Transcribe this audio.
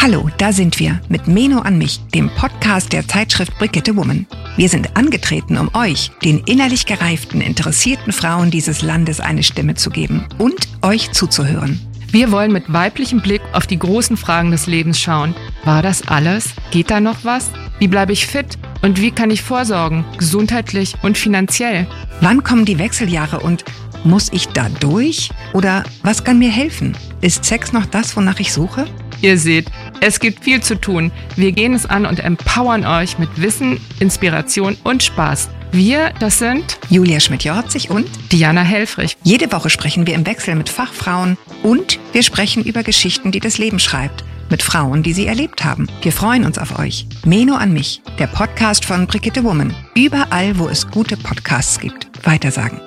Hallo, da sind wir mit Meno an mich, dem Podcast der Zeitschrift Brigitte Woman. Wir sind angetreten, um euch, den innerlich gereiften, interessierten Frauen dieses Landes eine Stimme zu geben und euch zuzuhören. Wir wollen mit weiblichem Blick auf die großen Fragen des Lebens schauen. War das alles? Geht da noch was? Wie bleibe ich fit? Und wie kann ich vorsorgen, gesundheitlich und finanziell? Wann kommen die Wechseljahre und muss ich da durch? Oder was kann mir helfen? Ist Sex noch das, wonach ich suche? Ihr seht, es gibt viel zu tun. Wir gehen es an und empowern euch mit Wissen, Inspiration und Spaß. Wir, das sind Julia Schmidt-Jorzig und Diana Helfrich. Jede Woche sprechen wir im Wechsel mit Fachfrauen und wir sprechen über Geschichten, die das Leben schreibt. Mit Frauen, die sie erlebt haben. Wir freuen uns auf euch. Meno an mich, der Podcast von Brigitte Woman. Überall, wo es gute Podcasts gibt. Weitersagen.